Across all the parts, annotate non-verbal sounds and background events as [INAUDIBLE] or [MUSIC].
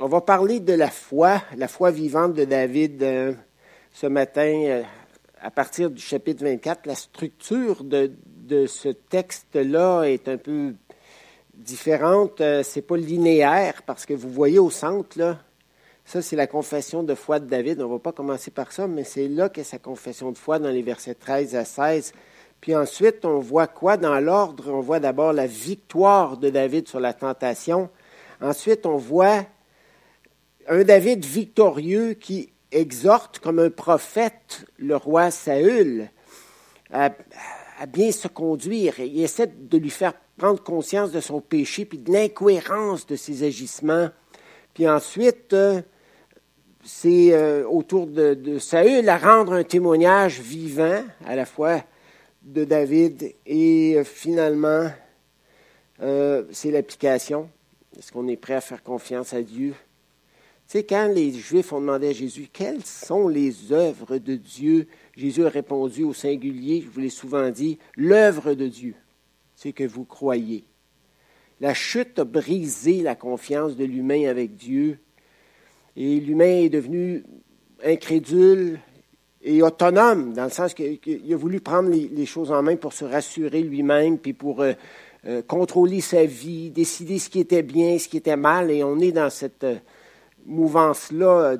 on va parler de la foi, la foi vivante de David euh, ce matin euh, à partir du chapitre 24. La structure de, ce texte-là est un peu différente. Euh, c'est pas linéaire parce que vous voyez au centre, ça c'est la confession de foi de David. On ne va pas commencer par ça, mais c'est là qu'est sa confession de foi dans les versets 13 à 16. Puis ensuite, on voit quoi dans l'ordre? On voit d'abord la victoire de David sur la tentation. Ensuite, on voit un David victorieux qui exhorte comme un prophète le roi Saül à, bien se conduire. Il essaie de lui faire prendre conscience de son péché, puis de l'incohérence de ses agissements. Puis ensuite, euh, c'est euh, autour de, de, Saül à rendre un témoignage vivant, à la fois de David, et euh, finalement, c'est l'application. Est-ce qu'on est prêt à faire confiance à Dieu? Sais, quand les Juifs ont demandé à Jésus quelles sont les œuvres de Dieu, Jésus a répondu au singulier, je vous l'ai souvent dit, l'œuvre de Dieu c'est que vous croyez. La chute a brisé la confiance de l'humain avec Dieu et l'humain est devenu incrédule et autonome, dans le sens qu'il a voulu prendre les, choses en main pour se rassurer lui-même, puis pour euh, euh, contrôler sa vie, décider ce qui était bien, ce qui était mal, et on est dans cette euh, mouvance-là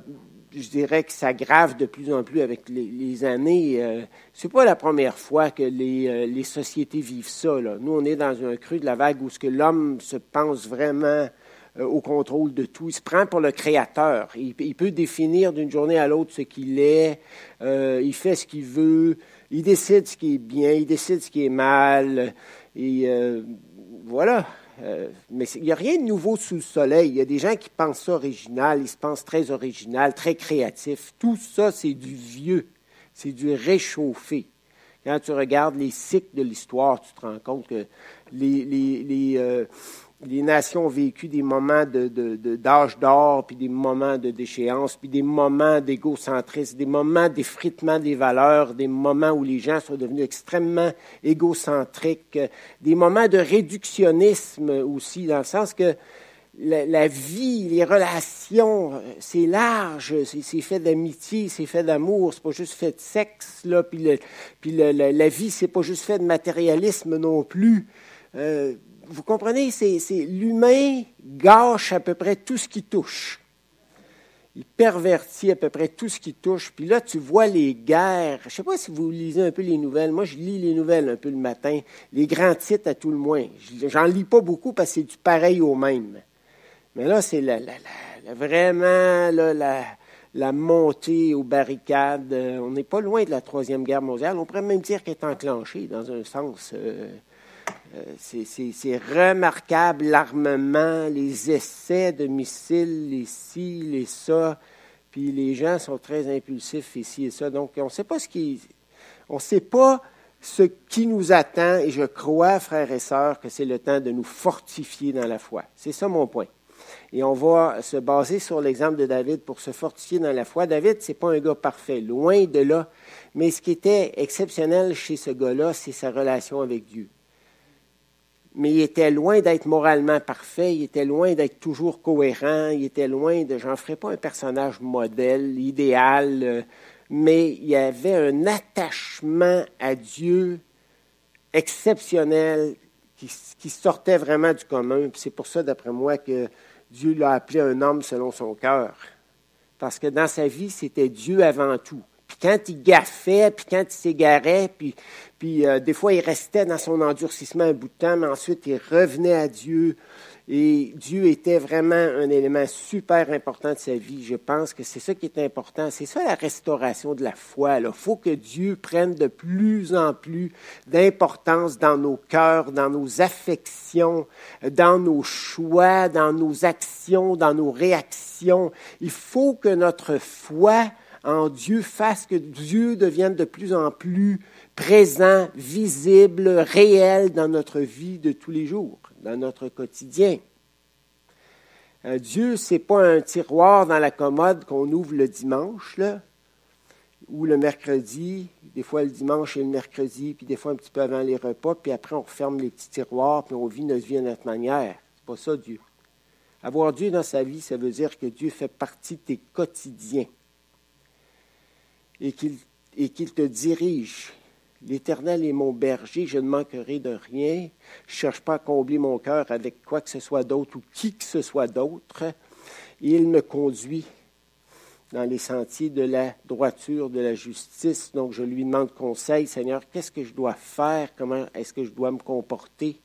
je dirais que ça grave de plus en plus avec les, années. Euh, c'est pas la première fois que les, euh, sociétés vivent ça. Nous, on est dans un creux de la vague où ce l'homme se pense vraiment euh, au contrôle de tout. Il se prend pour le créateur. Il peut définir d'une journée à l'autre ce qu'il est. il fait ce qu'il veut. Il décide ce qui est bien. Il décide ce qui est mal. Et voilà. Euh, mais il n'y a rien de nouveau sous le soleil. Il y a des gens qui pensent ça original, ils se pensent très original, très créatif. Tout ça, c'est du vieux, c'est du réchauffé. Quand tu regardes les cycles de l'histoire, tu te rends compte que les, euh, les nations ont vécu des moments d'âge d'or, puis des moments de déchéance, puis des moments d'égocentrisme, des moments d'effritement des valeurs, des moments où les gens sont devenus extrêmement égocentriques, des moments de réductionnisme aussi, dans le sens que la, la vie, les relations, c'est large, c'est fait d'amitié, c'est fait d'amour, c'est pas juste fait de sexe, là, puis, le, puis le, la vie, c'est pas juste fait de matérialisme non plus. Euh, vous comprenez, c'est, l'humain gâche à peu près tout ce qui touche. Il pervertit à peu près tout ce qui touche. Puis là, tu vois les guerres. Je ne sais pas si vous lisez un peu les nouvelles. Moi, je lis les nouvelles un peu le matin. Les grands titres à tout le moins. J'en lis pas beaucoup parce que c'est du pareil au même. Mais là, c'est vraiment la, montée aux barricades. On n'est pas loin de la Troisième Guerre mondiale. On pourrait même dire qu'elle est enclenchée dans un sens. Euh, euh, c'est remarquable l'armement, les essais de missiles, les ci, les ça. Puis les gens sont très impulsifs ici et ça. Donc, on ne sait pas ce qui. On sait pas ce qui nous attend et je crois, frères et sœurs, que c'est le temps de nous fortifier dans la foi. C'est ça mon point. Et on va se baser sur l'exemple de David pour se fortifier dans la foi. David, ce n'est pas un gars parfait, loin de là. Mais ce qui était exceptionnel chez ce gars-là, c'est sa relation avec Dieu mais il était loin d'être moralement parfait, il était loin d'être toujours cohérent, il était loin de, j'en ferai pas un personnage modèle, idéal, euh, mais il avait un attachement à Dieu exceptionnel qui, sortait vraiment du commun. C'est pour ça, d'après moi, que Dieu l'a appelé un homme selon son cœur. Parce que dans sa vie, c'était Dieu avant tout. Puis quand il gaffait, puis quand il s'égarait, puis, puis euh, des fois il restait dans son endurcissement un bout de temps, mais ensuite il revenait à Dieu. Et Dieu était vraiment un élément super important de sa vie. Je pense que c'est ça qui est important. C'est ça la restauration de la foi. Il faut que Dieu prenne de plus en plus d'importance dans nos cœurs, dans nos affections, dans nos choix, dans nos actions, dans nos réactions. Il faut que notre foi en Dieu fasse que Dieu devienne de plus en plus présent, visible, réel dans notre vie de tous les jours, dans notre quotidien. Euh, Dieu, ce n'est pas un tiroir dans la commode qu'on ouvre le dimanche, ou le mercredi, des fois le dimanche et le mercredi, puis des fois un petit peu avant les repas, puis après on referme les petits tiroirs, puis on vit notre vie à notre manière. C'est pas ça, Dieu. Avoir Dieu dans sa vie, ça veut dire que Dieu fait partie de tes quotidiens et qu'il te dirige. L'Éternel est mon berger, je ne manquerai de rien. Je ne cherche pas à combler mon cœur avec quoi que ce soit d'autre ou qui que ce soit d'autre. Il me conduit dans les sentiers de la droiture, de la justice. Donc je lui demande conseil, Seigneur, qu'est-ce que je dois faire? Comment est-ce que je dois me comporter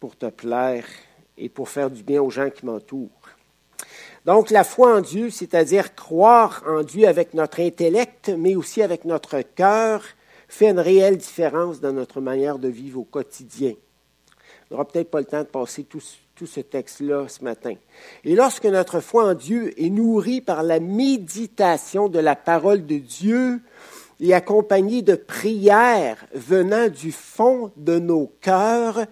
pour te plaire et pour faire du bien aux gens qui m'entourent? Donc la foi en Dieu, c'est-à-dire croire en Dieu avec notre intellect, mais aussi avec notre cœur, fait une réelle différence dans notre manière de vivre au quotidien. On n'aura peut-être pas le temps de passer tout, tout ce texte-là ce matin. Et lorsque notre foi en Dieu est nourrie par la méditation de la parole de Dieu et accompagnée de prières venant du fond de nos cœurs,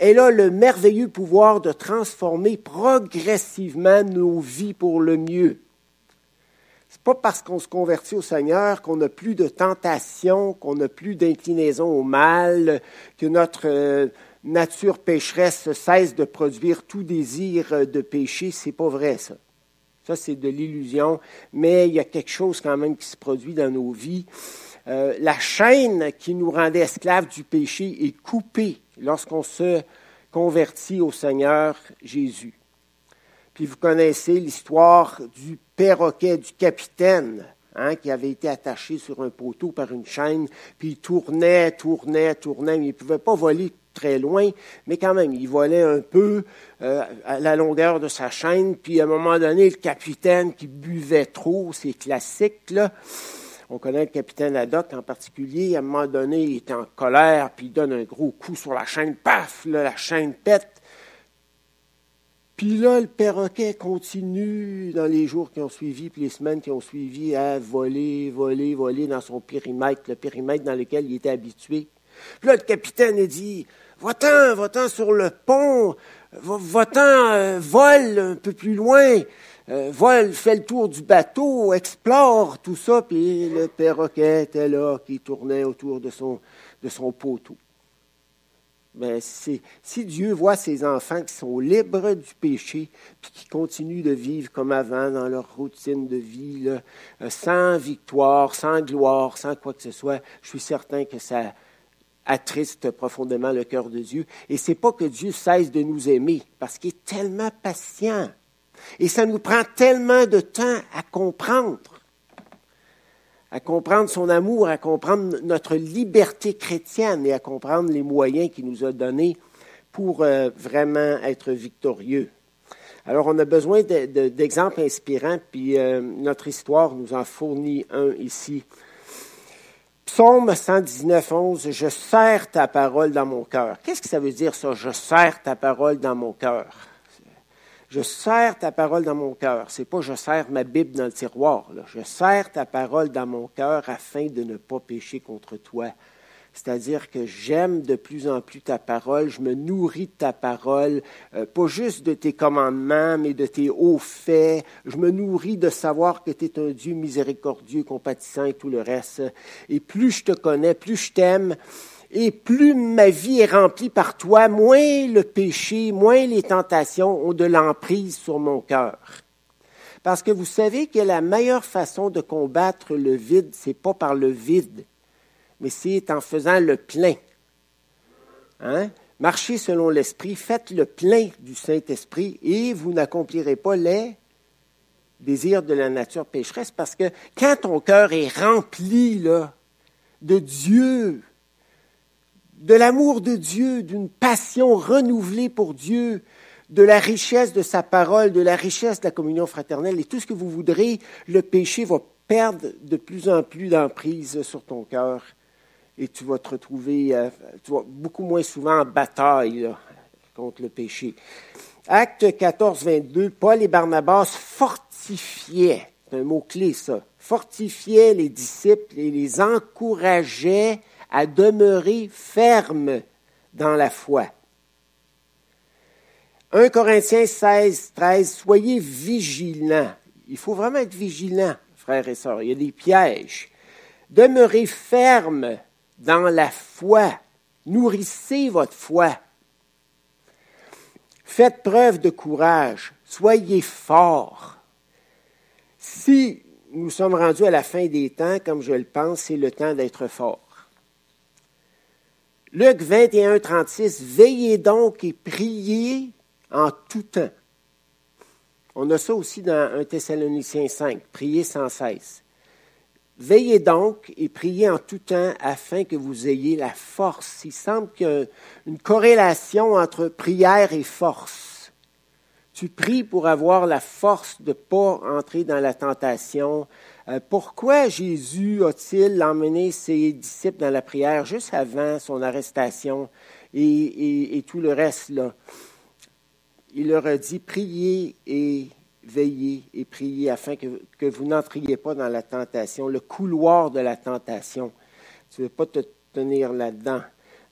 elle a le merveilleux pouvoir de transformer progressivement nos vies pour le mieux. C'est pas parce qu'on se convertit au Seigneur qu'on n'a plus de tentation, qu'on n'a plus d'inclinaison au mal, que notre euh, nature pécheresse cesse de produire tout désir de péché. C'est pas vrai, ça. Ça, c'est de l'illusion, mais il y a quelque chose quand même qui se produit dans nos vies. Euh, la chaîne qui nous rendait esclaves du péché est coupée lorsqu'on se convertit au Seigneur Jésus. Puis vous connaissez l'histoire du perroquet, du capitaine, hein, qui avait été attaché sur un poteau par une chaîne, puis il tournait, tournait, tournait, mais il ne pouvait pas voler très loin, mais quand même, il volait un peu euh, à la longueur de sa chaîne, puis à un moment donné, le capitaine qui buvait trop, c'est classique, là. On connaît le capitaine Haddock en particulier. À un moment donné, il est en colère, puis il donne un gros coup sur la chaîne. Paf! la chaîne pète. Puis là, le perroquet continue dans les jours qui ont suivi, puis les semaines qui ont suivi, à voler, voler, voler dans son périmètre, le périmètre dans lequel il était habitué. Puis là, le capitaine dit Va-t'en, va-t'en sur le pont, va-t'en, euh, vole un peu plus loin, euh, vole, fais le tour du bateau, explore tout ça. Puis le perroquet était là, qui tournait autour de son, poteau. Mais si Dieu voit ses enfants qui sont libres du péché, puis qui continuent de vivre comme avant dans leur routine de vie, là, euh, sans victoire, sans gloire, sans quoi que ce soit, je suis certain que ça, attriste profondément le cœur de Dieu. Et c'est pas que Dieu cesse de nous aimer, parce qu'il est tellement patient. Et ça nous prend tellement de temps à comprendre, à comprendre son amour, à comprendre notre liberté chrétienne et à comprendre les moyens qu'il nous a donnés pour euh, vraiment être victorieux. Alors, on a besoin d'exemples inspirants, puis euh, notre histoire nous en fournit un ici Psaume 119, 11, je serre ta parole dans mon cœur. Qu'est-ce que ça veut dire ça, je serre ta parole dans mon cœur? Je serre ta parole dans mon cœur. C'est pas je serre ma Bible dans le tiroir. Je serre ta parole dans mon cœur afin de ne pas pécher contre toi. C'est-à-dire que j'aime de plus en plus ta parole, je me nourris de ta parole, euh, pas juste de tes commandements, mais de tes hauts faits. Je me nourris de savoir que tu es un Dieu miséricordieux, compatissant et tout le reste. Et plus je te connais, plus je t'aime, et plus ma vie est remplie par toi, moins le péché, moins les tentations ont de l'emprise sur mon cœur. Parce que vous savez que la meilleure façon de combattre le vide, c'est pas par le vide, mais c'est en faisant le plein. Hein? Marchez selon l'Esprit, faites le plein du Saint-Esprit et vous n'accomplirez pas les désirs de la nature pécheresse parce que quand ton cœur est rempli de Dieu, de l'amour de Dieu, d'une passion renouvelée pour Dieu, de la richesse de sa parole, de la richesse de la communion fraternelle et tout ce que vous voudrez, le péché va perdre de plus en plus d'emprise sur ton cœur et tu vas te retrouver euh, beaucoup moins souvent en bataille contre le péché. Acte 14, 22, Paul et Barnabas fortifiaient, c'est un mot-clé ça, fortifiaient les disciples et les encourageaient à demeurer fermes dans la foi. 1 Corinthiens 16, 13, soyez vigilants. Il faut vraiment être vigilant, frères et sœurs. Il y a des pièges. Demeurez fermes dans la foi. Nourrissez votre foi. Faites preuve de courage. Soyez forts. Si nous sommes rendus à la fin des temps, comme je le pense, c'est le temps d'être fort. Luc 21, 36, Veillez donc et priez en tout temps. On a ça aussi dans 1 Thessaloniciens 5, priez sans cesse. Veillez donc et priez en tout temps afin que vous ayez la force. Il semble qu'il y a une corrélation entre prière et force. Tu pries pour avoir la force de ne pas entrer dans la tentation. Euh, pourquoi Jésus a-t-il emmené ses disciples dans la prière juste avant son arrestation et, tout le reste là? Il leur a dit, priez et veillez et priez afin que, que vous n'entriez pas dans la tentation, le couloir de la tentation. Tu ne veux pas te tenir là-dedans.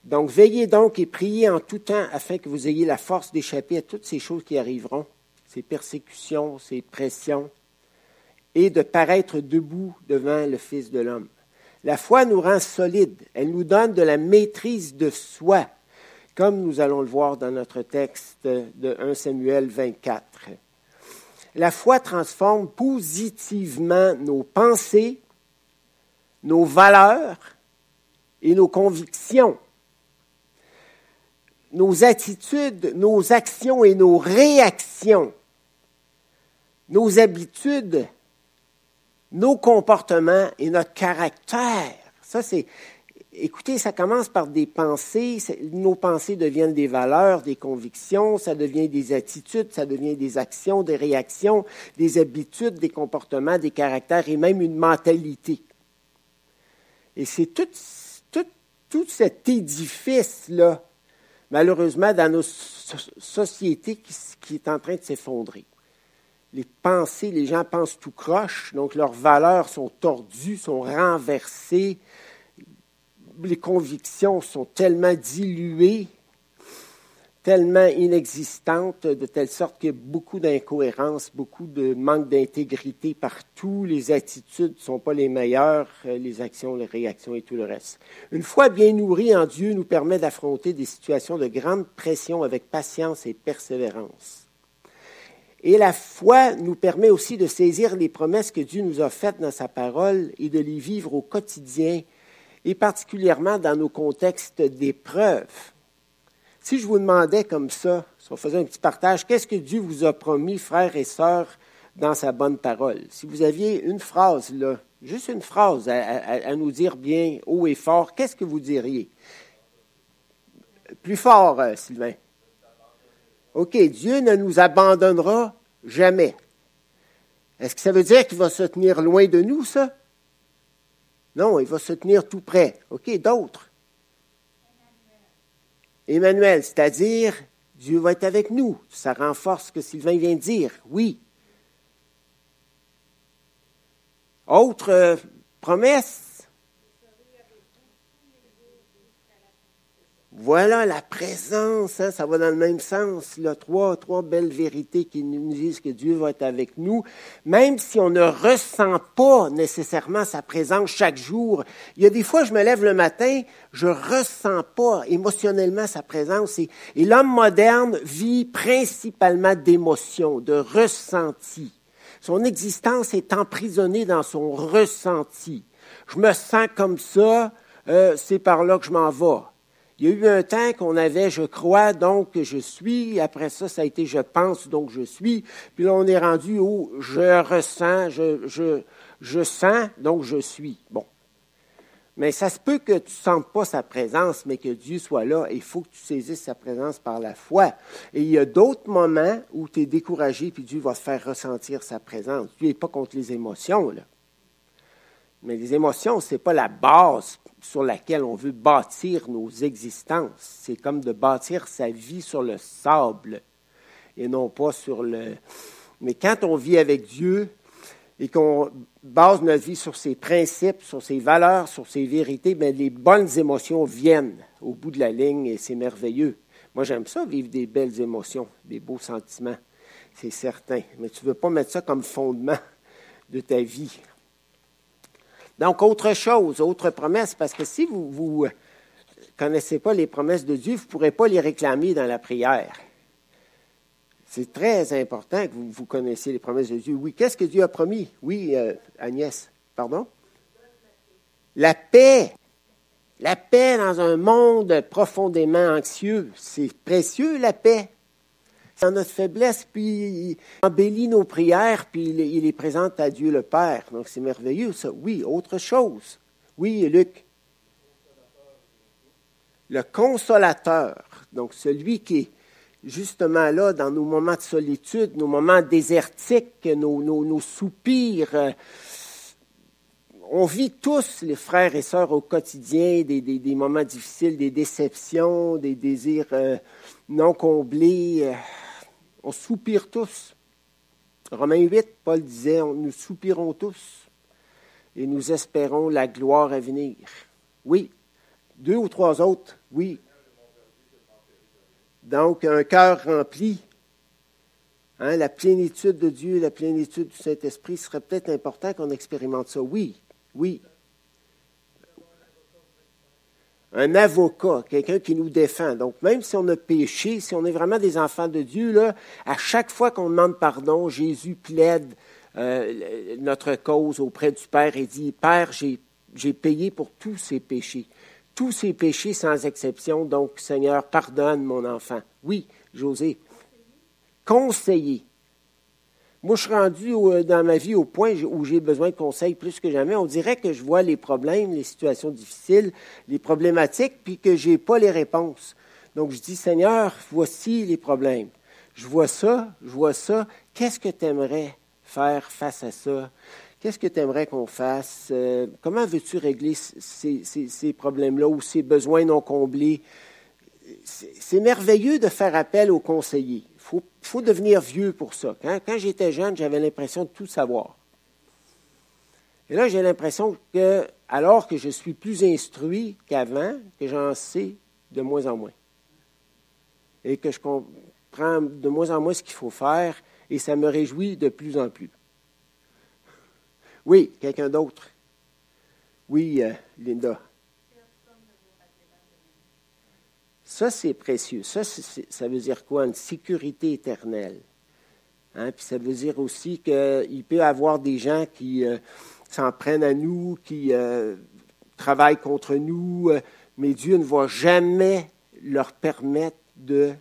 Donc, veillez donc et priez en tout temps afin que vous ayez la force d'échapper à toutes ces choses qui arriveront, ces persécutions, ces pressions, et de paraître debout devant le Fils de l'homme. La foi nous rend solides, elle nous donne de la maîtrise de soi, comme nous allons le voir dans notre texte de 1 Samuel 24. La foi transforme positivement nos pensées, nos valeurs et nos convictions. Nos attitudes, nos actions et nos réactions, nos habitudes, nos comportements et notre caractère. Ça, c'est, écoutez, ça commence par des pensées. Nos pensées deviennent des valeurs, des convictions, ça devient des attitudes, ça devient des actions, des réactions, des habitudes, des comportements, des caractères et même une mentalité. Et c'est tout, cet édifice-là, malheureusement, dans nos sociétés qui, qui est en train de s'effondrer. Les pensées, les gens pensent tout croche, donc leurs valeurs sont tordues, sont renversées, les convictions sont tellement diluées, tellement inexistantes, de telle sorte qu'il y a beaucoup d'incohérences, beaucoup de manque d'intégrité partout. Les attitudes ne sont pas les meilleures, les actions, les réactions et tout le reste. Une foi bien nourrie en Dieu nous permet d'affronter des situations de grande pression avec patience et persévérance. Et la foi nous permet aussi de saisir les promesses que Dieu nous a faites dans sa parole et de les vivre au quotidien et particulièrement dans nos contextes d'épreuve. Si je vous demandais comme ça, si on faisait un petit partage, qu'est-ce que Dieu vous a promis, frères et sœurs, dans sa bonne parole? Si vous aviez une phrase, là, juste une phrase à, nous dire bien haut et fort, qu'est-ce que vous diriez? Plus fort, euh, Sylvain. OK, Dieu ne nous abandonnera jamais. Est-ce que ça veut dire qu'il va se tenir loin de nous, ça? Non, il va se tenir tout près. OK, d'autres. Emmanuel, c'est-à-dire Dieu va être avec nous. Ça renforce ce que Sylvain vient de dire. Oui. Autre euh, promesse? Voilà la présence, hein, ça va dans le même sens. Là, trois, trois belles vérités qui nous disent que Dieu va être avec nous, même si on ne ressent pas nécessairement sa présence chaque jour. Il y a des fois, je me lève le matin, je ressens pas émotionnellement sa présence. Et, l'homme moderne vit principalement d'émotions, de ressentis. Son existence est emprisonnée dans son ressenti. Je me sens comme ça, euh, c'est par là que je m'en vais. Il y a eu un temps qu'on avait je crois, donc je suis. Après ça, ça a été je pense, donc je suis. Puis là, on est rendu au je ressens, je, sens, donc je suis. Bon. Mais ça se peut que tu ne sentes pas sa présence, mais que Dieu soit là. il faut que tu saisisses sa présence par la foi. Et il y a d'autres moments où tu es découragé, puis Dieu va te faire ressentir sa présence. Dieu n'est pas contre les émotions, là. Mais les émotions, ce n'est pas la base sur laquelle on veut bâtir nos existences. C'est comme de bâtir sa vie sur le sable et non pas sur le... Mais quand on vit avec Dieu et qu'on base notre vie sur ses principes, sur ses valeurs, sur ses vérités, bien, les bonnes émotions viennent au bout de la ligne et c'est merveilleux. Moi, j'aime ça, vivre des belles émotions, des beaux sentiments, c'est certain. Mais tu ne veux pas mettre ça comme fondement de ta vie. Donc, autre chose, autre promesse, parce que si vous ne connaissez pas les promesses de Dieu, vous ne pourrez pas les réclamer dans la prière. C'est très important que vous, vous connaissiez les promesses de Dieu. Oui, qu'est-ce que Dieu a promis? Oui, euh, Agnès, pardon? La paix. La paix dans un monde profondément anxieux. C'est précieux, la paix. Dans notre faiblesse, puis il embellit nos prières, puis il, les présente à Dieu le Père. Donc c'est merveilleux, ça. Oui, autre chose. Oui, Luc. Le consolateur. Donc celui qui est justement là, dans nos moments de solitude, nos moments désertiques, nos, soupirs. On vit tous, les frères et sœurs, au quotidien, des, moments difficiles, des déceptions, des désirs euh, non comblés. On soupire tous. Romains 8, Paul disait, nous soupirons tous et nous espérons la gloire à venir. Oui, deux ou trois autres, oui, donc, un cœur rempli, hein, la plénitude de Dieu, la plénitude du Saint-Esprit, serait peut-être important qu'on expérimente ça. Oui, oui. Un avocat, quelqu'un qui nous défend. Donc, même si on a péché, si on est vraiment des enfants de Dieu, à chaque fois qu'on demande pardon, Jésus plaide euh, notre cause auprès du Père et dit, Père, j'ai payé pour tous ces péchés tous ses péchés sans exception. Donc, Seigneur, pardonne mon enfant. Oui, José. Conseiller. Moi, je suis rendu dans ma vie au point où j'ai besoin de conseils plus que jamais. On dirait que je vois les problèmes, les situations difficiles, les problématiques, puis que je n'ai pas les réponses. Donc, je dis, Seigneur, voici les problèmes. Je vois ça, je vois ça. Qu'est-ce que tu aimerais faire face à ça? Qu'est-ce que tu aimerais qu'on fasse? Euh, comment veux-tu régler ces, problèmes-là ou ces besoins non comblés? C'est merveilleux de faire appel aux conseillers. Il faut, devenir vieux pour ça. Quand, quand j'étais jeune, j'avais l'impression de tout savoir. Et là, j'ai l'impression que, alors que je suis plus instruit qu'avant, que j'en sais de moins en moins. Et que je comprends de moins en moins ce qu'il faut faire, et ça me réjouit de plus en plus. Oui, quelqu'un d'autre. Oui, euh, Linda. Ça, c'est précieux. Ça, ça veut dire quoi? Une sécurité éternelle. Hein? Puis ça veut dire aussi qu'il peut y avoir des gens qui euh, s'en prennent à nous, qui euh, travaillent contre nous, mais Dieu ne va jamais leur permettre de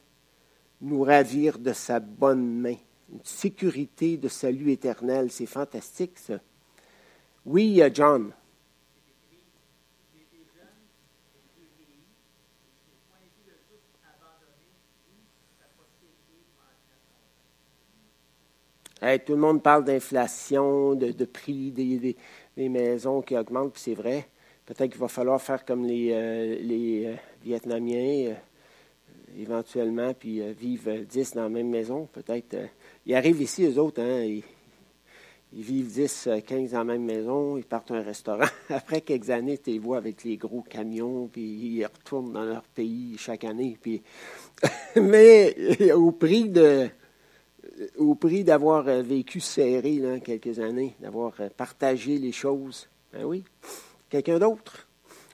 nous ravir de sa bonne main. Une sécurité de salut éternel, c'est fantastique ça. Oui, John. Tout le monde parle d'inflation, de, prix des, maisons qui augmentent, puis c'est vrai. Peut-être qu'il va falloir faire comme les, euh, euh, Vietnamiens, euh, éventuellement, puis vivre dix dans la même maison. Peut-être. ils arrivent ici, eux autres, hein, ils vivent 10, 15 dans la même maison, ils partent à un restaurant. [LAUGHS] Après quelques années, tu les vois avec les gros camions, puis ils retournent dans leur pays chaque année. Puis... [LAUGHS] Mais au prix de au prix d'avoir vécu serré là, quelques années, d'avoir partagé les choses. Ben oui. Quelqu'un d'autre?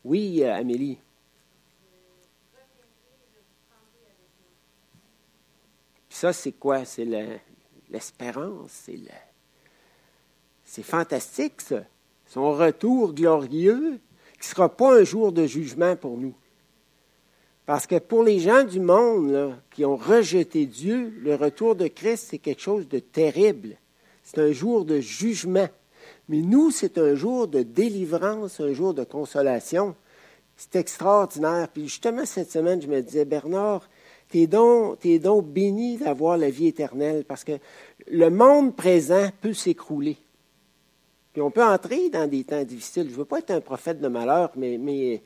Oui, Amélie. ça, c'est quoi? C'est l'espérance, c'est c'est fantastique, ça. Son retour glorieux, qui ne sera pas un jour de jugement pour nous. Parce que pour les gens du monde qui ont rejeté Dieu, le retour de Christ, c'est quelque chose de terrible. C'est un jour de jugement. Mais nous, c'est un jour de délivrance, un jour de consolation. C'est extraordinaire. Puis justement, cette semaine, je me disais, Bernard, t'es donc, es donc béni d'avoir la vie éternelle parce que le monde présent peut s'écrouler. Puis on peut entrer dans des temps difficiles. Je ne veux pas être un prophète de malheur, mais,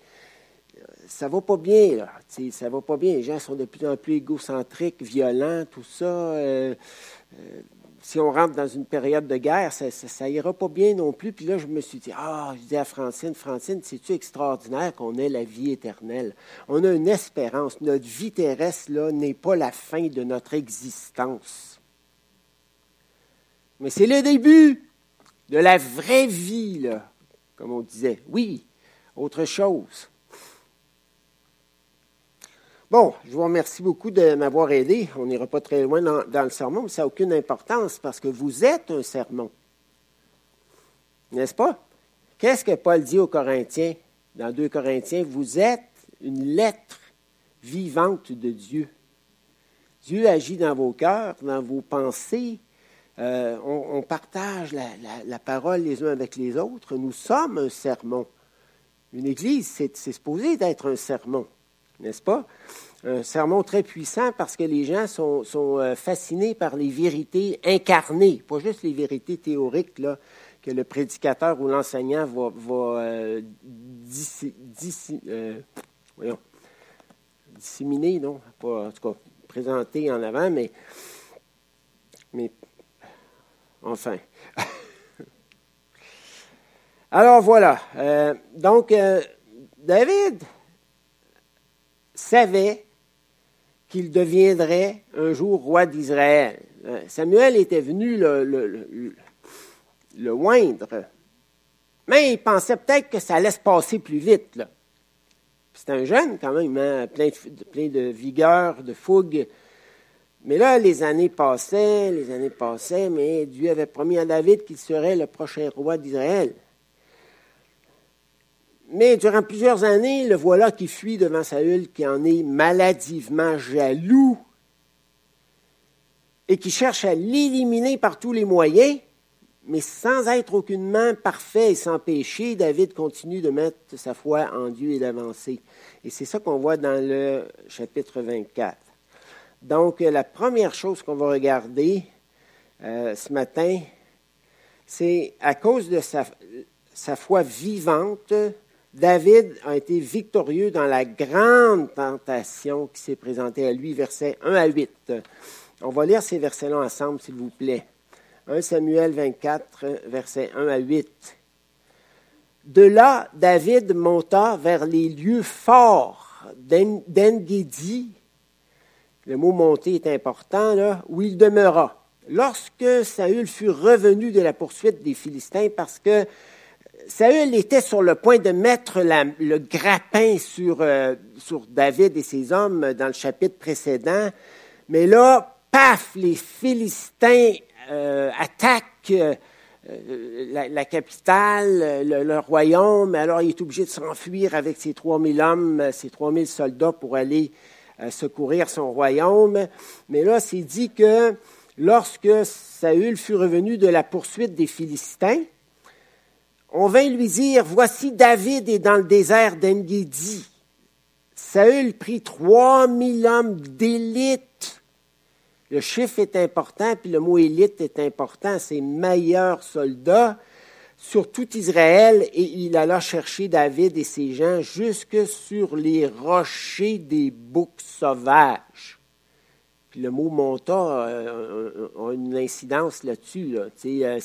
ça va pas bien. Là. ça va pas bien. Les gens sont de plus en plus égocentriques, violents, tout ça. Euh, euh, si on rentre dans une période de guerre, ça, ça, ira pas bien non plus. Puis là, je me suis dit, ah, je dis à Francine, Francine, c'est-tu extraordinaire qu'on ait la vie éternelle? On a une espérance. Notre vie terrestre, là, n'est pas la fin de notre existence. Mais c'est le début de la vraie vie, là, comme on disait. Oui, autre chose. Bon, je vous remercie beaucoup de m'avoir aidé. On n'ira pas très loin dans, le sermon, mais ça n'a aucune importance parce que vous êtes un sermon. N'est-ce pas? Qu'est-ce que Paul dit aux Corinthiens? Dans 2 Corinthiens? Vous êtes une lettre vivante de Dieu. Dieu agit dans vos cœurs, dans vos pensées. Euh, on, partage la, la, parole les uns avec les autres. Nous sommes un sermon. Une église, c'est supposé d'être un sermon, n'est-ce pas? Un sermon très puissant parce que les gens sont, sont, euh, fascinés par les vérités incarnées, pas juste les vérités théoriques là, que le prédicateur ou l'enseignant va, va euh, disséminer, non? Pas, en tout cas, présenté en avant, mais, mais enfin. [LAUGHS] Alors voilà. Euh, donc, euh, David savait qu'il deviendrait un jour roi d'Israël. Euh, Samuel était venu le, le, moindre, mais il pensait peut-être que ça allait se passer plus vite. C'est un jeune quand même, hein, plein de vigueur, de fougue. Mais là, les années passaient, les années passaient, mais Dieu avait promis à David qu'il serait le prochain roi d'Israël. Mais durant plusieurs années, le voilà qui fuit devant Saül, qui en est maladivement jaloux et qui cherche à l'éliminer par tous les moyens. Mais sans être aucunement parfait et sans péché, David continue de mettre sa foi en Dieu et d'avancer. Et c'est ça qu'on voit dans le chapitre 24. Donc, la première chose qu'on va regarder euh, ce matin, c'est à cause de sa, sa foi vivante, David a été victorieux dans la grande tentation qui s'est présentée à lui, versets 1 à 8. On va lire ces versets-là ensemble, s'il vous plaît. 1 Samuel 24, versets 1 à 8. De là, David monta vers les lieux forts d'Engedi. Le mot monter est important, là, où il demeura. Lorsque Saül fut revenu de la poursuite des Philistins, parce que Saül était sur le point de mettre le grappin sur, euh, sur David et ses hommes dans le chapitre précédent, mais là, paf, les Philistins euh, attaque euh, la, capitale, le, royaume. Alors, il est obligé de s'enfuir avec ses 3000 hommes, ses 3000 soldats pour aller euh, secourir son royaume. Mais là, c'est dit que lorsque Saül fut revenu de la poursuite des Philistins, on vint lui dire, voici David est dans le désert d'Engedi. Saül prit 3000 hommes d'élite le chiffre est important, puis le mot élite est important. C'est meilleurs soldats sur tout Israël, et il alla chercher David et ses gens jusque sur les rochers des boucs sauvages. Le mot monta a une incidence là-dessus. Euh,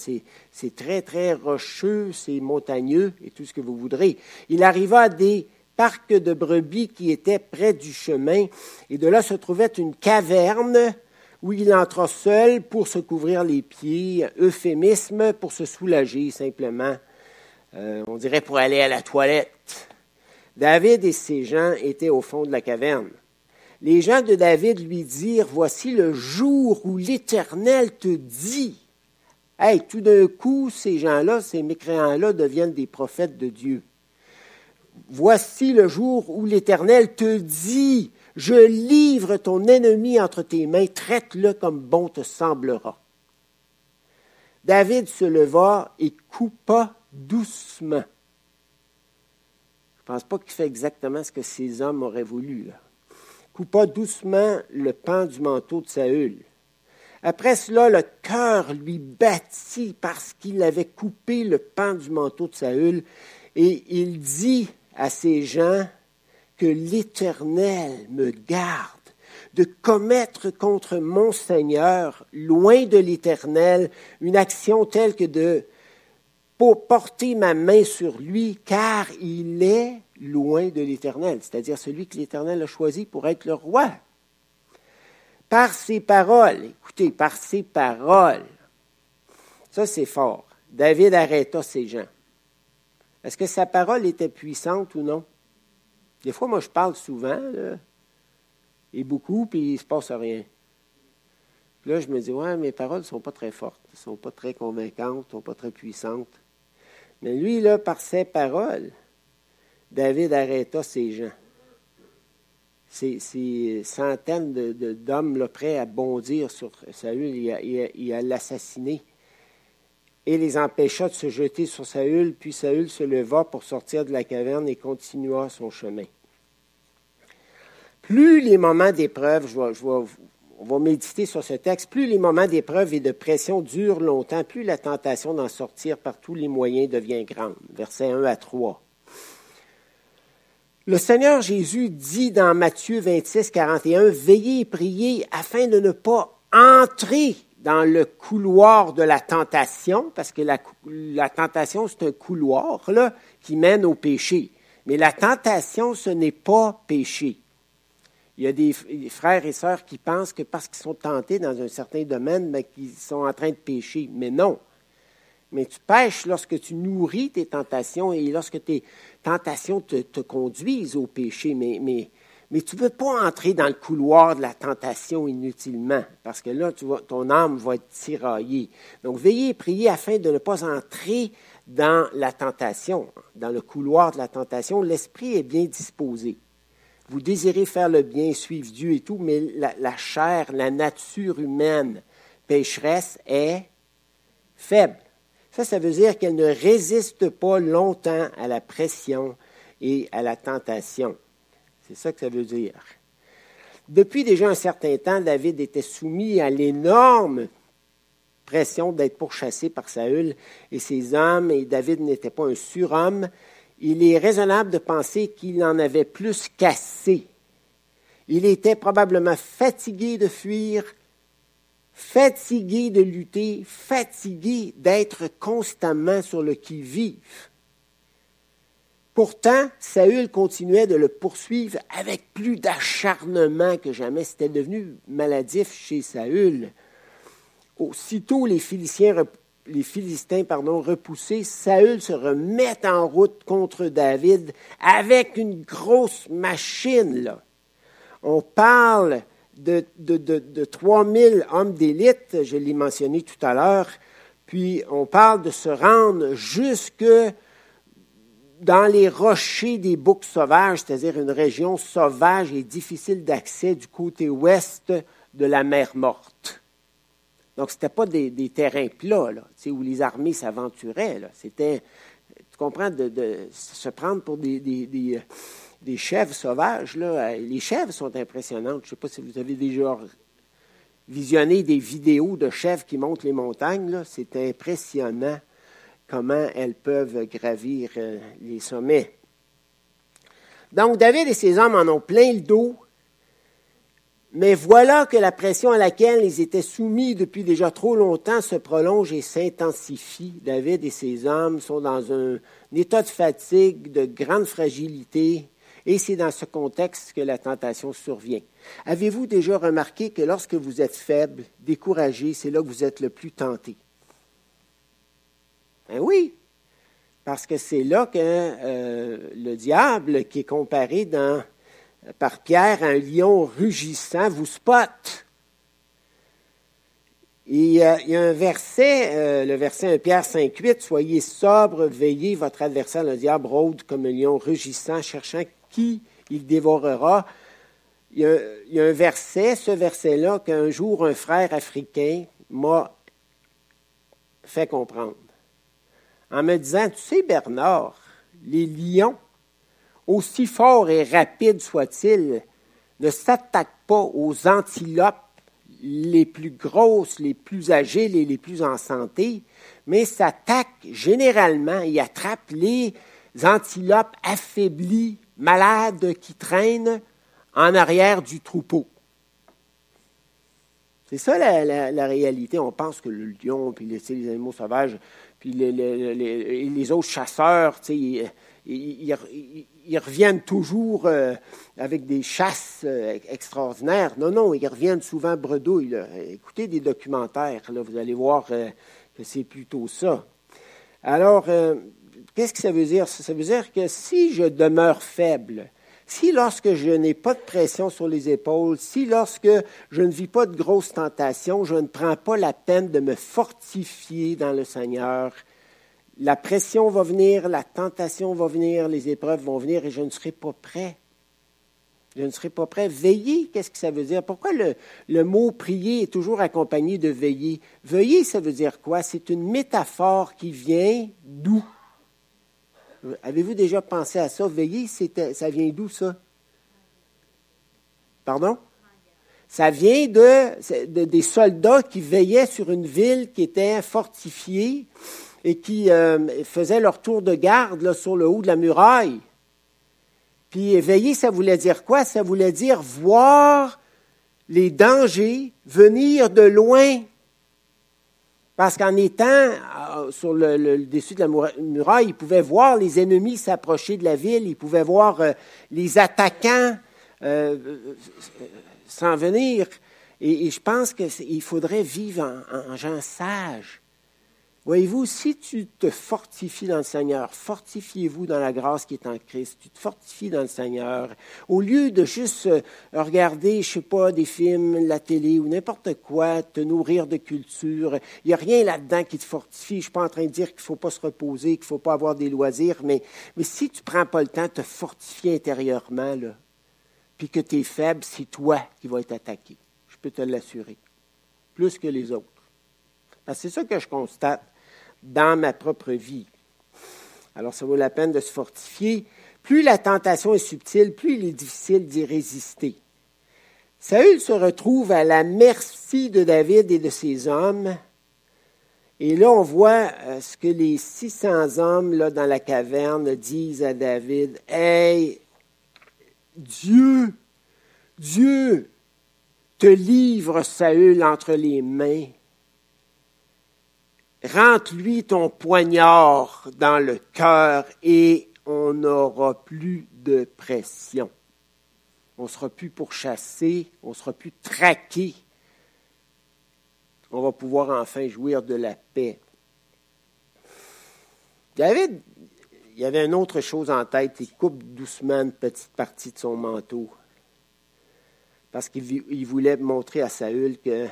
c'est très, très rocheux, c'est montagneux et tout ce que vous voudrez. Il arriva à des parcs de brebis qui étaient près du chemin, et de là se trouvait une caverne où il entra seul pour se couvrir les pieds, euphémisme pour se soulager simplement, euh, on dirait pour aller à la toilette. David et ses gens étaient au fond de la caverne. Les gens de David lui dirent, Voici le jour où l'Éternel te dit. Hey, tout d'un coup, ces gens-là, ces mécréants-là deviennent des prophètes de Dieu. Voici le jour où l'Éternel te dit, je livre ton ennemi entre tes mains, traite-le comme bon te semblera. David se leva et coupa doucement. Je ne pense pas qu'il fait exactement ce que ces hommes auraient voulu. Coupa doucement le pan du manteau de Saül. Après cela, le cœur lui battit parce qu'il avait coupé le pan du manteau de Saül, et il dit à ses gens, que l'Éternel me garde de commettre contre mon Seigneur, loin de l'Éternel, une action telle que de porter ma main sur lui, car il est loin de l'Éternel, c'est-à-dire celui que l'Éternel a choisi pour être le roi. Par ses paroles, écoutez, par ses paroles, ça c'est fort. David arrêta ses gens. Est-ce que sa parole était puissante ou non? Des fois, moi, je parle souvent, et beaucoup, puis il ne se passe rien. Puis là, je me dis, ouais, mes paroles ne sont pas très fortes, ne sont pas très convaincantes, ne sont pas très puissantes. Mais lui, là, par ses paroles, David arrêta ces gens. Ces, centaines d'hommes prêts à bondir sur Saül et à l'assassiner. Et les empêcha de se jeter sur Saül, puis Saül se leva pour sortir de la caverne et continua son chemin. Plus les moments d'épreuve, on va méditer sur ce texte, plus les moments d'épreuve et de pression durent longtemps, plus la tentation d'en sortir par tous les moyens devient grande. Versets 1 à 3. Le Seigneur Jésus dit dans Matthieu 26, 41, Veillez et priez afin de ne pas entrer dans le couloir de la tentation, parce que la, tentation, c'est un couloir là, qui mène au péché. Mais la tentation, ce n'est pas péché. Il y a des, frères et sœurs qui pensent que parce qu'ils sont tentés dans un certain domaine, ben, qu'ils sont en train de pécher. Mais non. Mais tu pêches lorsque tu nourris tes tentations et lorsque tes tentations te, conduisent au péché. Mais, mais, mais tu ne veux pas entrer dans le couloir de la tentation inutilement, parce que là, ton âme va être tiraillée. Donc, veillez et priez afin de ne pas entrer dans la tentation, dans le couloir de la tentation. L'esprit est bien disposé. Vous désirez faire le bien, suivre Dieu et tout, mais la chair, la nature humaine pécheresse est faible. Ça, ça veut dire qu'elle ne résiste pas longtemps à la pression et à la tentation. C'est ça que ça veut dire. Depuis déjà un certain temps, David était soumis à l'énorme pression d'être pourchassé par Saül et ses hommes, et David n'était pas un surhomme. Il est raisonnable de penser qu'il en avait plus qu'assez. Il était probablement fatigué de fuir, fatigué de lutter, fatigué d'être constamment sur le qui-vive. Pourtant, Saül continuait de le poursuivre avec plus d'acharnement que jamais. C'était devenu maladif chez Saül. Aussitôt les Philistins, repoussés, Saül se remet en route contre David avec une grosse machine. On parle de, de, de, 3000 hommes d'élite, je l'ai mentionné tout à l'heure, puis on parle de se rendre jusque dans les rochers des boucs sauvages, c'est-à-dire une région sauvage et difficile d'accès du côté ouest de la mer Morte. Donc, ce n'était pas des, terrains plats, là, où les armées s'aventuraient. C'était, tu comprends, de, se prendre pour des chèvres sauvages. Là. Les chèvres sont impressionnantes. Je ne sais pas si vous avez déjà visionné des vidéos de chèvres qui montent les montagnes. C'est impressionnant comment elles peuvent gravir euh, les sommets. Donc David et ses hommes en ont plein le dos, mais voilà que la pression à laquelle ils étaient soumis depuis déjà trop longtemps se prolonge et s'intensifie. David et ses hommes sont dans un état de fatigue, de grande fragilité, et c'est dans ce contexte que la tentation survient. Avez-vous déjà remarqué que lorsque vous êtes faible, découragé, c'est là que vous êtes le plus tenté? Ben oui, parce que c'est là que euh, le diable, qui est comparé par Pierre à un lion rugissant, vous spotte. il y a un verset, euh, le verset 1 Pierre 5, 8, Soyez sobre, veillez, votre adversaire, le diable, rôde comme un lion rugissant, cherchant qui il dévorera. Il y, a, un verset, ce verset-là, qu'un jour un frère africain m'a fait comprendre. En me disant, tu sais, Bernard, les lions, aussi forts et rapides soient-ils, ne s'attaquent pas aux antilopes les plus grosses, les plus agiles et les plus en santé, mais s'attaquent généralement et attrapent les antilopes affaiblies malades qui traînent en arrière du troupeau. C'est ça la, réalité. On pense que le lion, puis les, animaux sauvages, puis les, autres chasseurs, ils, ils, reviennent toujours euh, avec des chasses euh, extraordinaires. Non, non, ils reviennent souvent bredouilles. Écoutez des documentaires, là, vous allez voir euh, que c'est plutôt ça. Alors, Qu'est-ce que ça veut dire? Ça veut dire que si je demeure faible, si lorsque je n'ai pas de pression sur les épaules, si lorsque je ne vis pas de grosses tentations, je ne prends pas la peine de me fortifier dans le Seigneur, la pression va venir, la tentation va venir, les épreuves vont venir et je ne serai pas prêt. Je ne serai pas prêt. Veiller, qu'est-ce que ça veut dire? Pourquoi le, mot prier est toujours accompagné de veiller? Veiller, ça veut dire quoi? C'est une métaphore qui vient d'où? Avez-vous déjà pensé à ça? Veiller, ça vient d'où ça? Pardon? Ça vient de, des soldats qui veillaient sur une ville qui était fortifiée et qui euh, faisaient leur tour de garde sur le haut de la muraille. Puis veiller, ça voulait dire quoi? Ça voulait dire voir les dangers venir de loin. Parce qu'en étant euh, sur le, dessus de la muraille, ils pouvaient voir les ennemis s'approcher de la ville, ils pouvaient voir euh, les attaquants s'en venir. Et, je pense qu'il faudrait vivre en gens sages Voyez-vous, si tu te fortifies dans le Seigneur, fortifiez-vous dans la grâce qui est en Christ, tu te fortifies dans le Seigneur, au lieu de juste euh, regarder, je sais pas, des films, la télé ou n'importe quoi, te nourrir de culture, il n'y a rien là-dedans qui te fortifie. Je ne suis pas en train de dire qu'il ne faut pas se reposer, qu'il ne faut pas avoir des loisirs, mais, mais si tu ne prends pas le temps de te fortifier intérieurement, là, puis que tu es faible, c'est toi qui vas être attaqué. Je peux te l'assurer. Plus que les autres. c'est ça que je constate dans ma propre vie. Alors ça vaut la peine de se fortifier. Plus la tentation est subtile, plus il est difficile d'y résister. Saül se retrouve à la merci de David et de ses hommes. Et là, on voit euh, ce que les 600 hommes là, dans la caverne disent à David. Hey, Dieu, Dieu te livre Saül entre les mains rentre-lui ton poignard dans le cœur et on n'aura plus de pression. On ne sera plus pourchassé, on ne sera plus traqué. On va pouvoir enfin jouir de la paix. David, il avait une autre chose en tête. Il coupe doucement une petite partie de son manteau. Parce qu'il voulait montrer à Saül que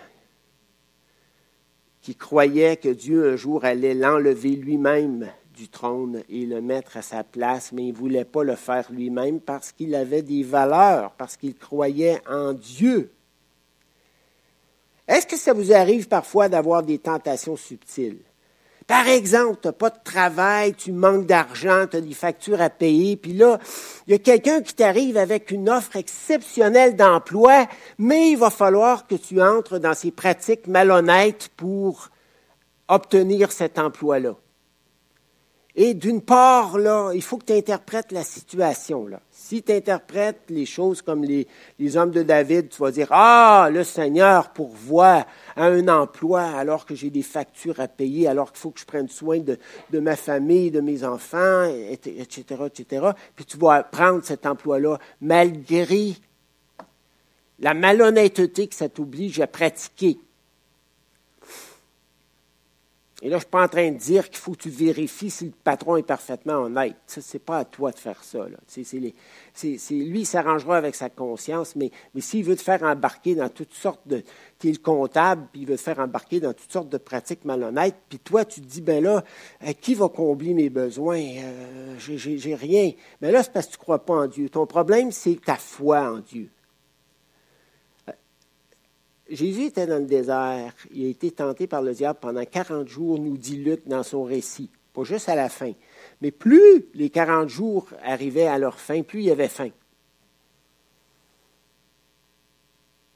qui croyait que Dieu un jour allait l'enlever lui-même du trône et le mettre à sa place, mais il ne voulait pas le faire lui-même parce qu'il avait des valeurs, parce qu'il croyait en Dieu. Est-ce que ça vous arrive parfois d'avoir des tentations subtiles? Par exemple, tu n'as pas de travail, tu manques d'argent, tu as des factures à payer, puis là, il y a quelqu'un qui t'arrive avec une offre exceptionnelle d'emploi, mais il va falloir que tu entres dans ces pratiques malhonnêtes pour obtenir cet emploi-là. Et d'une part, là, il faut que tu interprètes la situation. Là. Si tu interprètes les choses comme les, les, hommes de David, tu vas dire Ah, le Seigneur pourvoit à un emploi alors que j'ai des factures à payer, alors qu'il faut que je prenne soin de, de, ma famille, de mes enfants, etc., etc. Puis tu vas prendre cet emploi-là malgré la malhonnêteté que ça t'oblige à pratiquer. Et là, je ne suis pas en train de dire qu'il faut que tu vérifies si le patron est parfaitement honnête. Ce n'est pas à toi de faire ça. Lui, il s'arrangera avec sa conscience, mais, mais s'il veut te faire embarquer dans toutes sortes de... Tu es le comptable, puis il veut te faire embarquer dans toutes sortes de pratiques malhonnêtes, puis toi, tu te dis, ben là, euh, qui va combler mes besoins? Euh, j'ai, rien. Mais ben là, c'est parce que tu ne crois pas en Dieu. Ton problème, c'est ta foi en Dieu. Jésus était dans le désert. Il a été tenté par le diable pendant 40 jours, nous dit Luc dans son récit. Pas juste à la fin. Mais plus les 40 jours arrivaient à leur fin, plus il y avait faim.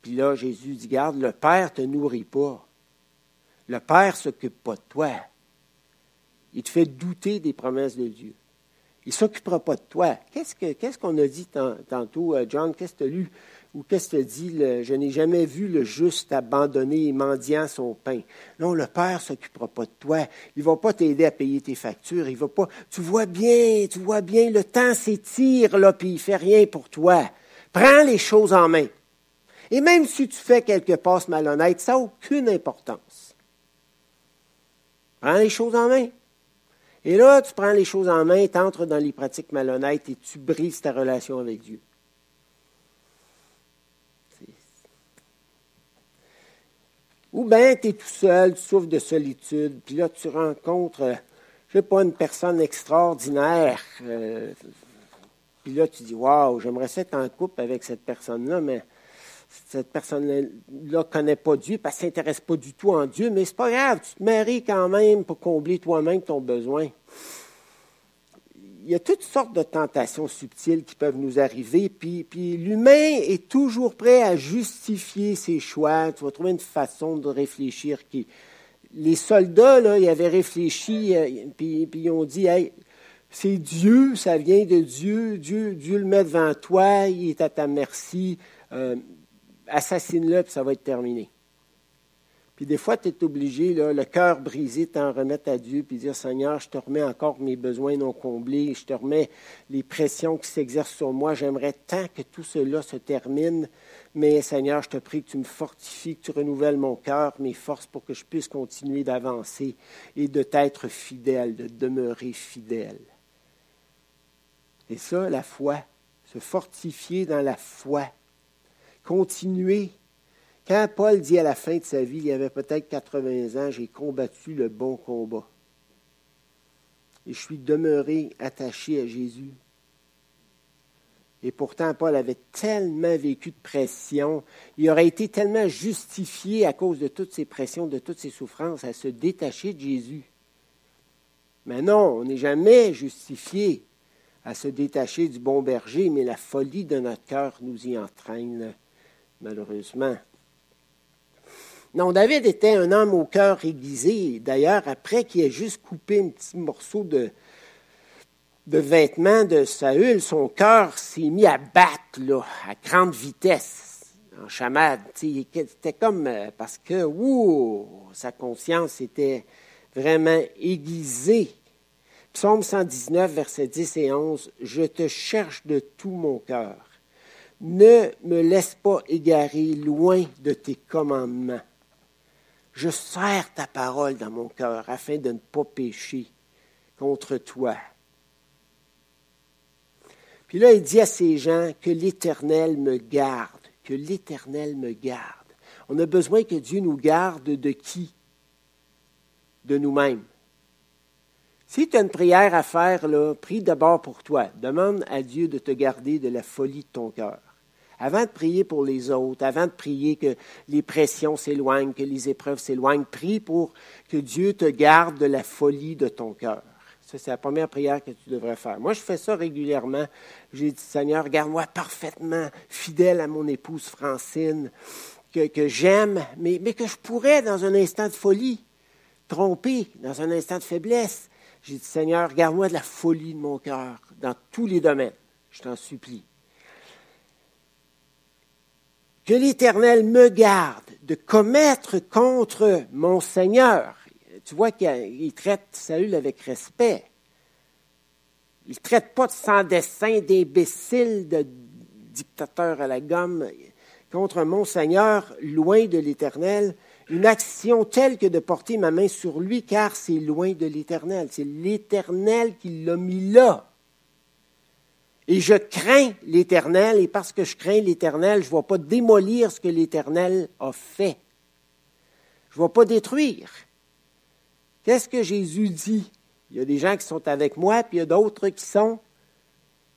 Puis là, Jésus dit, garde, le Père ne te nourrit pas. Le Père ne s'occupe pas de toi. Il te fait douter des promesses de Dieu. Il ne s'occupera pas de toi. Qu'est-ce qu'on a dit tantôt, euh, John? Qu'est-ce que tu as lu? Ou qu'est-ce que dit, je n'ai jamais vu le juste abandonné et mendiant son pain. Non, le Père s'occupera pas de toi. Il va pas t'aider à payer tes factures. Il va pas, tu vois bien, tu vois bien, le temps s'étire, là, puis il fait rien pour toi. Prends les choses en main. Et même si tu fais quelques passes malhonnêtes, ça n'a aucune importance. Prends les choses en main. Et là, tu prends les choses en main, tu entres dans les pratiques malhonnêtes et tu brises ta relation avec Dieu. Ou bien tu es tout seul, tu souffres de solitude, puis là tu rencontres, euh, je ne sais pas, une personne extraordinaire. Euh, puis là tu dis, waouh, j'aimerais être en couple avec cette personne-là, mais cette personne-là ne connaît pas Dieu, parce qu'elle ne s'intéresse pas du tout en Dieu, mais c'est pas grave, tu te maries quand même pour combler toi-même ton besoin il y a toutes sortes de tentations subtiles qui peuvent nous arriver, puis, l'humain est toujours prêt à justifier ses choix. Tu vas trouver une façon de réfléchir qui. Les soldats, là, ils avaient réfléchi, euh, puis, puis ils ont dit hey, c'est Dieu, ça vient de Dieu, Dieu, Dieu le met devant toi, il est à ta merci, euh, assassine-le, puis ça va être terminé. Puis des fois, tu es obligé, le cœur brisé, t'en remettre à Dieu, puis dire, Seigneur, je te remets encore mes besoins non comblés, je te remets les pressions qui s'exercent sur moi. J'aimerais tant que tout cela se termine, mais Seigneur, je te prie que tu me fortifies, que tu renouvelles mon cœur, mes forces pour que je puisse continuer d'avancer et de t'être fidèle, de demeurer fidèle. Et ça, la foi, se fortifier dans la foi, continuer quand Paul dit à la fin de sa vie, il avait peut-être 80 ans, j'ai combattu le bon combat. Et je suis demeuré attaché à Jésus. Et pourtant, Paul avait tellement vécu de pression, il aurait été tellement justifié à cause de toutes ces pressions, de toutes ces souffrances, à se détacher de Jésus. Mais non, on n'est jamais justifié à se détacher du bon berger, mais la folie de notre cœur nous y entraîne, malheureusement. Non, David était un homme au cœur aiguisé. D'ailleurs, après qu'il ait juste coupé un petit morceau de, de vêtement de Saül, son cœur s'est mis à battre là, à grande vitesse, en chamade. C'était comme euh, parce que ouh, sa conscience était vraiment aiguisée. Psaume 119, versets 10 et 11, Je te cherche de tout mon cœur. Ne me laisse pas égarer loin de tes commandements. Je serre ta parole dans mon cœur afin de ne pas pécher contre toi. Puis là, il dit à ces gens que l'Éternel me garde, que l'Éternel me garde. On a besoin que Dieu nous garde de qui? De nous-mêmes. Si tu as une prière à faire, là, prie d'abord pour toi. Demande à Dieu de te garder de la folie de ton cœur. Avant de prier pour les autres, avant de prier que les pressions s'éloignent, que les épreuves s'éloignent, prie pour que Dieu te garde de la folie de ton cœur. Ça, c'est la première prière que tu devrais faire. Moi, je fais ça régulièrement. J'ai dit, Seigneur, garde-moi parfaitement fidèle à mon épouse Francine, que, j'aime, mais, mais que je pourrais, dans un instant de folie, tromper, dans un instant de faiblesse. J'ai dit, Seigneur, garde-moi de la folie de mon cœur dans tous les domaines. Je t'en supplie. Que l'Éternel me garde de commettre contre mon Seigneur. Tu vois qu'il traite Saül avec respect. Il ne traite pas de sans dessein, d'imbécile, de dictateur à la gomme contre mon Seigneur, loin de l'Éternel. Une action telle que de porter ma main sur lui, car c'est loin de l'Éternel. C'est l'Éternel qui l'a mis là. Et je crains l'Éternel, et parce que je crains l'Éternel, je ne vais pas démolir ce que l'Éternel a fait. Je ne vais pas détruire. Qu'est-ce que Jésus dit? Il y a des gens qui sont avec moi, puis il y a d'autres qui sont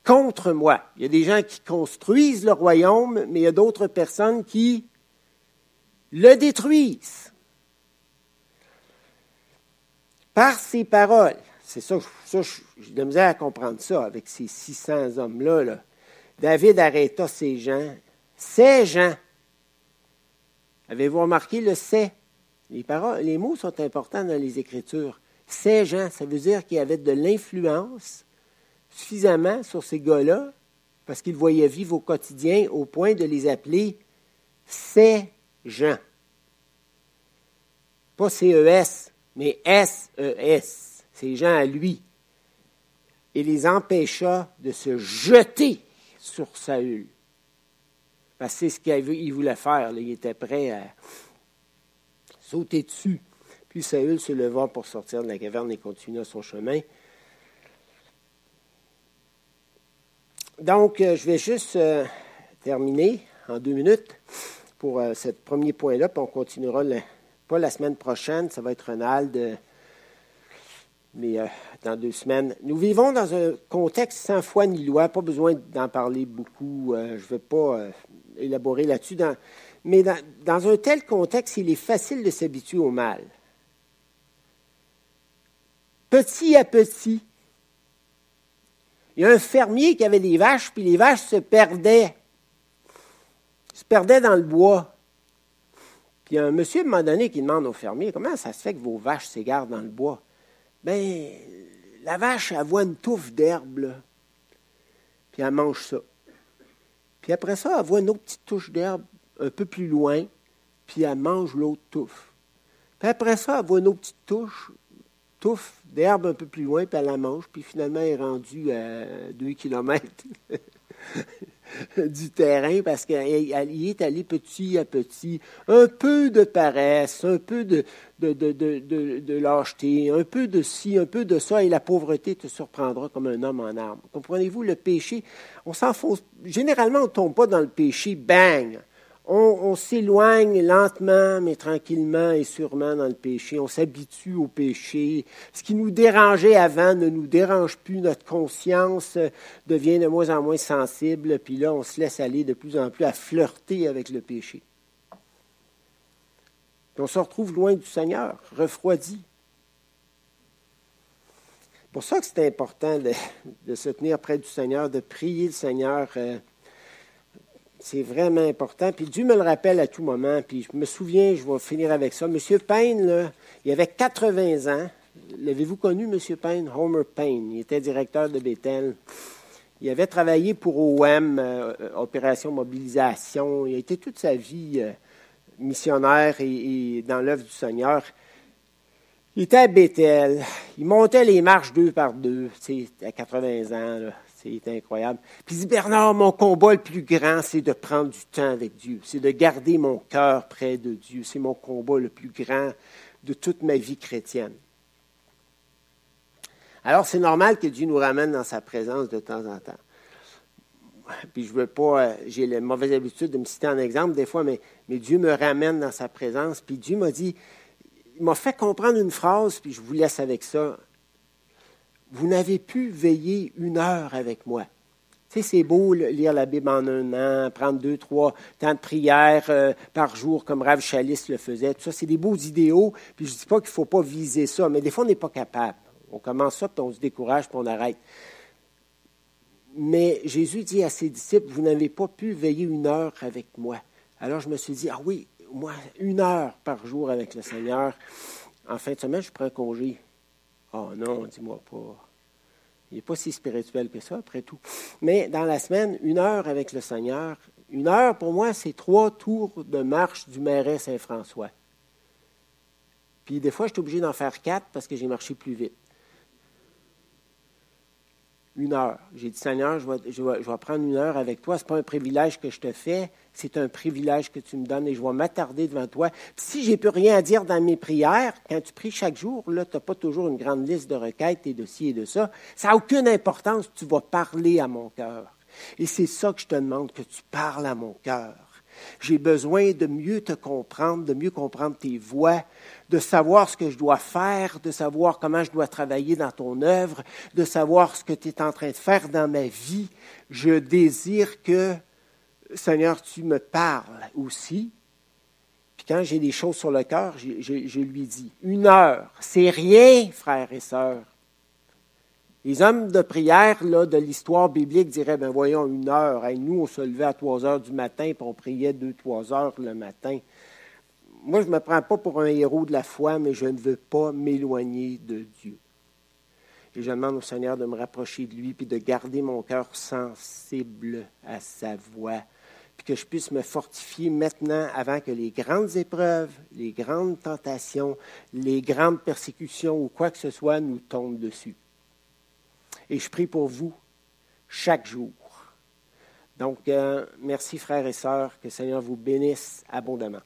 contre moi. Il y a des gens qui construisent le royaume, mais il y a d'autres personnes qui le détruisent. Par ces paroles, c'est ça, ça j'ai de misère à comprendre ça avec ces 600 hommes-là. David arrêta ces gens. Ces gens. Avez-vous remarqué le c'est? Les, paroles, les mots sont importants dans les Écritures. Ces gens, ça veut dire qu'il y avait de l'influence suffisamment sur ces gars-là, parce qu'ils voyaient vivre au quotidien au point de les appeler ces gens. Pas CES, mais SES ces gens à lui, et les empêcha de se jeter sur Saül. Parce que c'est ce qu'il voulait faire. Il était prêt à sauter dessus. Puis Saül se leva pour sortir de la caverne et continua son chemin. Donc, euh, je vais juste euh, terminer en deux minutes pour euh, ce premier point-là, puis on continuera pas la semaine prochaine, ça va être Ronald, mais dans deux semaines. Nous vivons dans un contexte sans foi ni loi, pas besoin d'en parler beaucoup, je ne vais pas élaborer là-dessus, mais dans, un tel contexte, il est facile de s'habituer au mal. Petit à petit, il y a un fermier qui avait des vaches, puis les vaches se perdaient. Se perdaient dans le bois. Puis il y a un monsieur, à un moment donné, qui demande au fermier Comment ça se fait que vos vaches s'égarent dans le bois? Bien, la vache, elle voit une touffe d'herbe, puis elle mange ça. Puis après ça, elle voit une autre petite touche d'herbe un peu plus loin, puis elle mange l'autre touffe. Puis après ça, elle voit une autre petite touche, touffe d'herbe un peu plus loin, puis elle la mange, puis finalement, elle est rendue à deux kilomètres [LAUGHS] [LAUGHS] du terrain parce y est allée petit à petit. Un peu de paresse, un peu de, lâcheté, un peu de ci, un peu de ça, et la pauvreté te surprendra comme un homme en armes. Comprenez-vous, le péché, on s'enfonce. Généralement, on ne tombe pas dans le péché, bang! On, s'éloigne lentement, mais tranquillement et sûrement dans le péché. On s'habitue au péché. Ce qui nous dérangeait avant ne nous dérange plus. Notre conscience devient de moins en moins sensible. Puis là, on se laisse aller de plus en plus à flirter avec le péché. On se retrouve loin du Seigneur, refroidi. C'est pour ça que c'est important de, se tenir près du Seigneur, de prier le Seigneur. Euh, c'est vraiment important. Puis Dieu me le rappelle à tout moment. Puis je me souviens, je vais finir avec ça. Monsieur Payne, il avait 80 ans. L'avez-vous connu, Monsieur Payne? Homer Payne. Il était directeur de Bethel. Il avait travaillé pour OM, euh, Opération Mobilisation. Il a été toute sa vie euh, missionnaire et, dans l'œuvre du Seigneur. Il était à Bethel. Il montait les marches deux par deux, à 80 ans. Là. C'est incroyable. Puis il dit, Bernard, mon combat le plus grand, c'est de prendre du temps avec Dieu. C'est de garder mon cœur près de Dieu. C'est mon combat le plus grand de toute ma vie chrétienne. Alors, c'est normal que Dieu nous ramène dans sa présence de temps en temps. Puis je veux pas, euh, j'ai la mauvaise habitude de me citer en exemple des fois, mais, mais Dieu me ramène dans sa présence. Puis Dieu m'a dit, il m'a fait comprendre une phrase, puis je vous laisse avec ça vous n'avez pu veiller une heure avec moi. Tu sais, c'est beau lire la Bible en un an, prendre deux, trois temps de prière euh, par jour, comme Rav Chalis le faisait. Tout ça, c'est des beaux idéaux. Puis je ne dis pas qu'il ne faut pas viser ça, mais des fois, on n'est pas capable. On commence ça, puis on se décourage, puis on arrête. Mais Jésus dit à ses disciples, vous n'avez pas pu veiller une heure avec moi. Alors je me suis dit, ah oui, moi, une heure par jour avec le Seigneur. En fin de semaine, je prends congé. Oh non, dis-moi pas. Il n'est pas si spirituel que ça, après tout. Mais dans la semaine, une heure avec le Seigneur, une heure pour moi, c'est trois tours de marche du Marais Saint-François. Puis des fois, je suis obligé d'en faire quatre parce que j'ai marché plus vite une heure. J'ai dit, Seigneur, je vais, je, vais, prendre une heure avec toi. Ce n'est pas un privilège que je te fais, c'est un privilège que tu me donnes et je vais m'attarder devant toi. Puis si j'ai plus rien à dire dans mes prières, quand tu pries chaque jour, là, tu n'as pas toujours une grande liste de requêtes et de ci et de ça. Ça n'a aucune importance. Tu vas parler à mon cœur. Et c'est ça que je te demande, que tu parles à mon cœur. J'ai besoin de mieux te comprendre, de mieux comprendre tes voix, de savoir ce que je dois faire, de savoir comment je dois travailler dans ton œuvre, de savoir ce que tu es en train de faire dans ma vie. Je désire que, Seigneur, tu me parles aussi. Puis quand j'ai des choses sur le cœur, je, je lui dis, une heure, c'est rien, frères et sœurs. Les hommes de prière de l'histoire biblique diraient, ben voyons, une heure. nous, on se levait à trois heures du matin, puis on priait deux, trois heures le matin. Moi, je ne me prends pas pour un héros de la foi, mais je ne veux pas m'éloigner de Dieu. Et je demande au Seigneur de me rapprocher de lui, puis de garder mon cœur sensible à sa voix, puis que je puisse me fortifier maintenant avant que les grandes épreuves, les grandes tentations, les grandes persécutions ou quoi que ce soit nous tombent dessus. Et je prie pour vous chaque jour. Donc, euh, merci frères et sœurs, que le Seigneur vous bénisse abondamment.